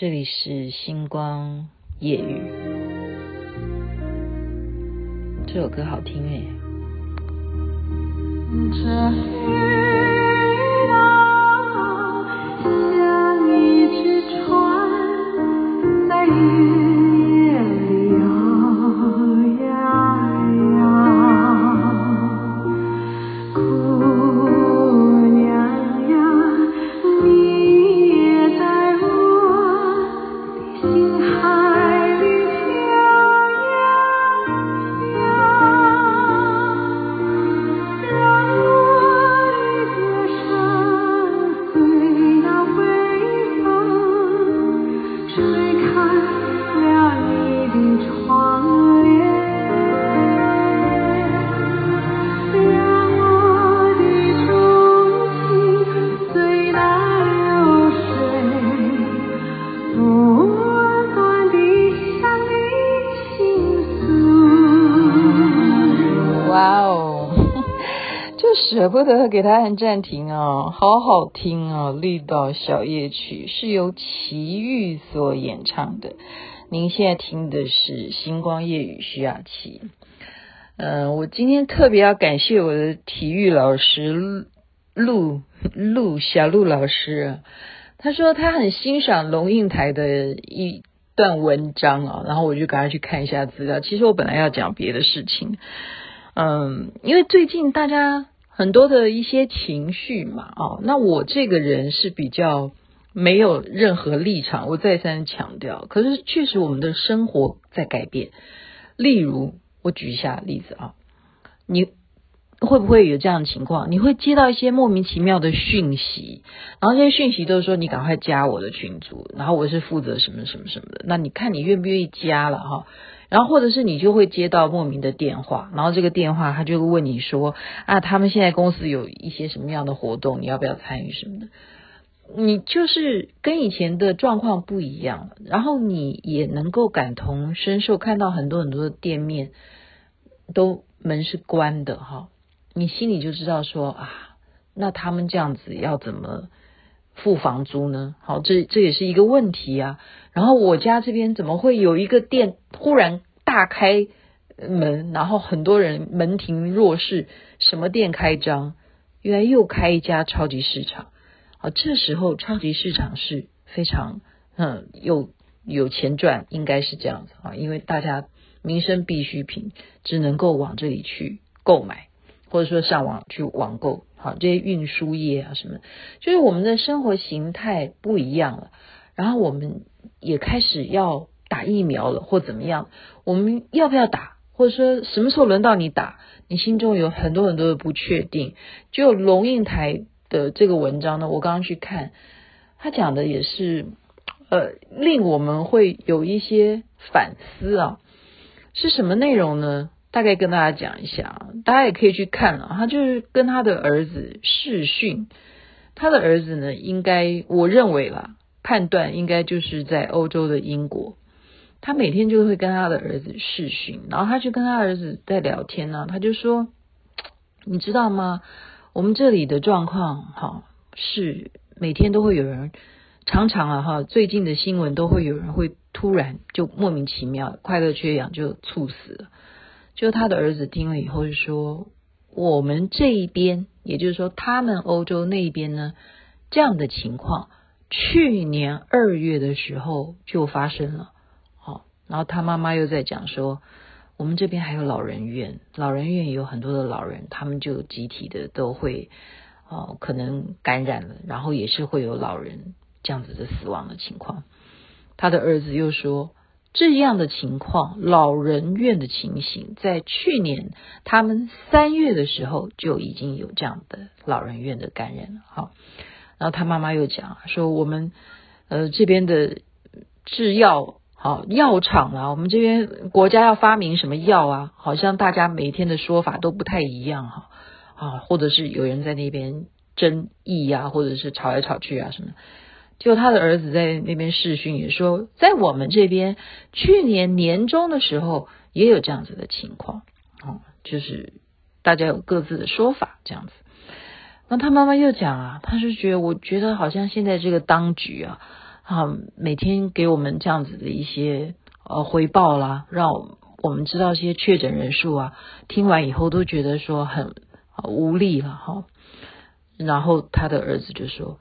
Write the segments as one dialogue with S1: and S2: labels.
S1: 这里是星光夜雨，这首歌好听哎。舍不得给他按暂停哦，好好听哦，《绿岛小夜曲》是由齐豫所演唱的。您现在听的是《星光夜雨》徐雅琪。嗯、我今天特别要感谢我的体育老师陆陆小陆老师，他说他很欣赏龙应台的一段文章啊，然后我就赶快去看一下资料。其实我本来要讲别的事情，嗯，因为最近大家。很多的一些情绪嘛，哦，那我这个人是比较没有任何立场，我再三强调。可是确实我们的生活在改变。例如，我举一下例子啊，你会不会有这样的情况？你会接到一些莫名其妙的讯息，然后这些讯息都是说你赶快加我的群组，然后我是负责什么什么什么的，那你看你愿不愿意加了哈？然后或者是你就会接到莫名的电话，然后这个电话他就会问你说啊，他们现在公司有一些什么样的活动，你要不要参与什么的？你就是跟以前的状况不一样，然后你也能够感同身受，看到很多很多的店面都门是关的哈，你心里就知道说啊，那他们这样子要怎么付房租呢？好，这这也是一个问题啊。然后我家这边怎么会有一个店忽然大开门，然后很多人门庭若市，什么店开张？原来又开一家超级市场。啊，这时候超级市场是非常嗯有有钱赚，应该是这样子啊，因为大家民生必需品只能够往这里去购买，或者说上网去网购。好，这些运输业啊什么，就是我们的生活形态不一样了。然后我们也开始要打疫苗了，或怎么样？我们要不要打？或者说什么时候轮到你打？你心中有很多很多的不确定。就龙应台的这个文章呢，我刚刚去看，他讲的也是，呃，令我们会有一些反思啊。是什么内容呢？大概跟大家讲一下，大家也可以去看啊。他就是跟他的儿子视讯，他的儿子呢，应该我认为啦。判断应该就是在欧洲的英国，他每天就会跟他的儿子视讯，然后他就跟他儿子在聊天呢、啊，他就说，你知道吗？我们这里的状况哈，是每天都会有人，常常啊哈，最近的新闻都会有人会突然就莫名其妙快乐缺氧就猝死了。就他的儿子听了以后就说，我们这一边，也就是说他们欧洲那边呢，这样的情况。去年二月的时候就发生了，好，然后他妈妈又在讲说，我们这边还有老人院，老人院也有很多的老人，他们就集体的都会，哦，可能感染了，然后也是会有老人这样子的死亡的情况。他的儿子又说，这样的情况，老人院的情形，在去年他们三月的时候就已经有这样的老人院的感染了，好。然后他妈妈又讲说，我们呃这边的制药好药厂啊，我们这边国家要发明什么药啊？好像大家每天的说法都不太一样哈啊，或者是有人在那边争议啊，或者是吵来吵去啊什么。就他的儿子在那边试训也说，在我们这边去年年中的时候也有这样子的情况哦，就是大家有各自的说法这样子。那他妈妈又讲啊，他是觉得，我觉得好像现在这个当局啊，啊，每天给我们这样子的一些呃回报啦，让我们知道这些确诊人数啊，听完以后都觉得说很无力了哈。然后他的儿子就说，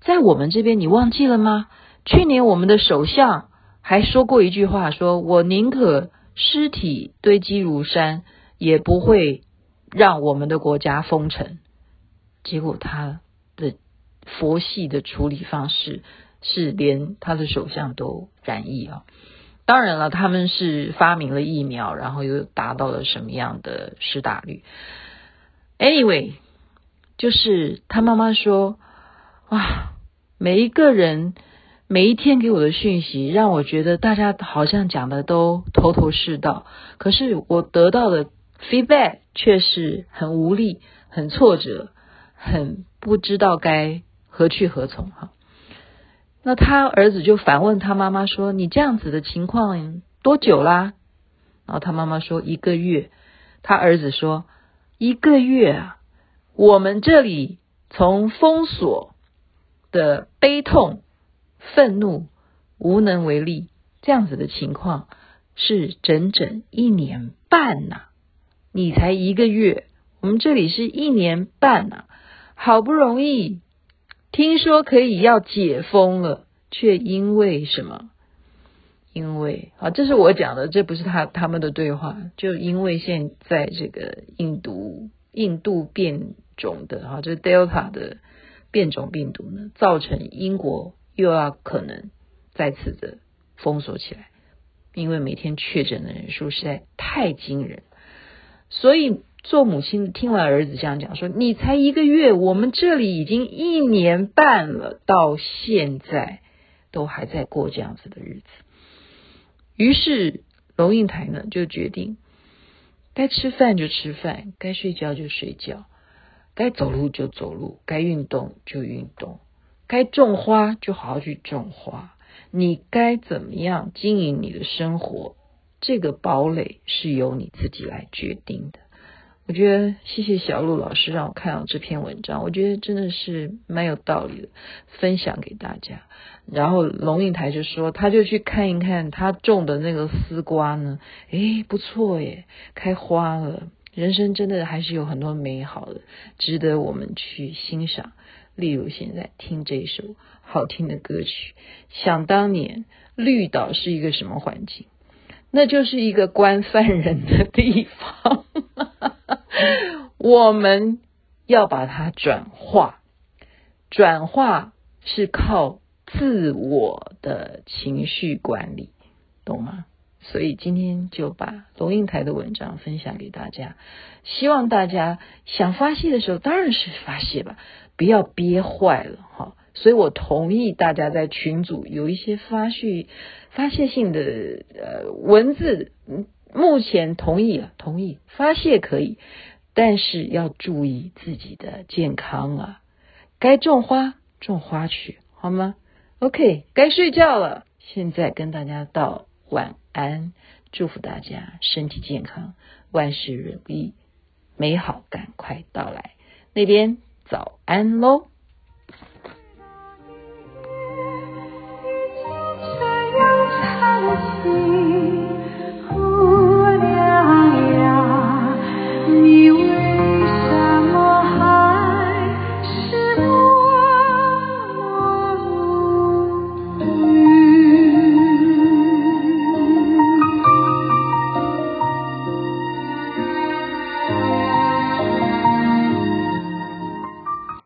S1: 在我们这边你忘记了吗？去年我们的首相还说过一句话，说我宁可尸体堆积如山，也不会让我们的国家封城。结果他的佛系的处理方式是连他的首相都染疫啊！当然了，他们是发明了疫苗，然后又达到了什么样的施打率？Anyway，就是他妈妈说：“哇，每一个人每一天给我的讯息，让我觉得大家好像讲的都头头是道，可是我得到的 feedback 却是很无力、很挫折。”很不知道该何去何从哈，那他儿子就反问他妈妈说：“你这样子的情况多久啦？”然后他妈妈说：“一个月。”他儿子说：“一个月啊，我们这里从封锁的悲痛、愤怒、无能为力这样子的情况是整整一年半呐、你才一个月，我们这里是一年半呐、”好不容易听说可以要解封了，却因为什么？因为啊，这是我讲的，这不是他他们的对话。就因为现在这个印度印度变种的哈，这 Delta 的变种病毒呢，造成英国又要可能再次的封锁起来，因为每天确诊的人数实在太惊人，所以。做母亲听完儿子这样讲，说：“你才一个月，我们这里已经一年半了，到现在都还在过这样子的日子。”于是龙应台呢就决定，该吃饭就吃饭，该睡觉就睡觉，该走路就走路，该运动就运动，该种花就好好去种花。你该怎么样经营你的生活？这个堡垒是由你自己来决定的。我觉得谢谢小鹿老师让我看到这篇文章，我觉得真的是蛮有道理的，分享给大家。然后龙应台就说，他就去看一看他种的那个丝瓜呢，诶，不错耶，开花了。人生真的还是有很多美好的，值得我们去欣赏。例如现在听这首好听的歌曲，想当年绿岛是一个什么环境？那就是一个关犯人的地方。我们要把它转化，转化是靠自我的情绪管理，懂吗？所以今天就把龙应台的文章分享给大家，希望大家想发泄的时候当然是发泄吧，不要憋坏了哈。所以我同意大家在群组有一些发泄、发泄性的呃文字。目前同意了，同意发泄可以，但是要注意自己的健康啊！该种花种花去，好吗？OK，该睡觉了。现在跟大家道晚安，祝福大家身体健康，万事如意，美好赶快到来。那边早安喽！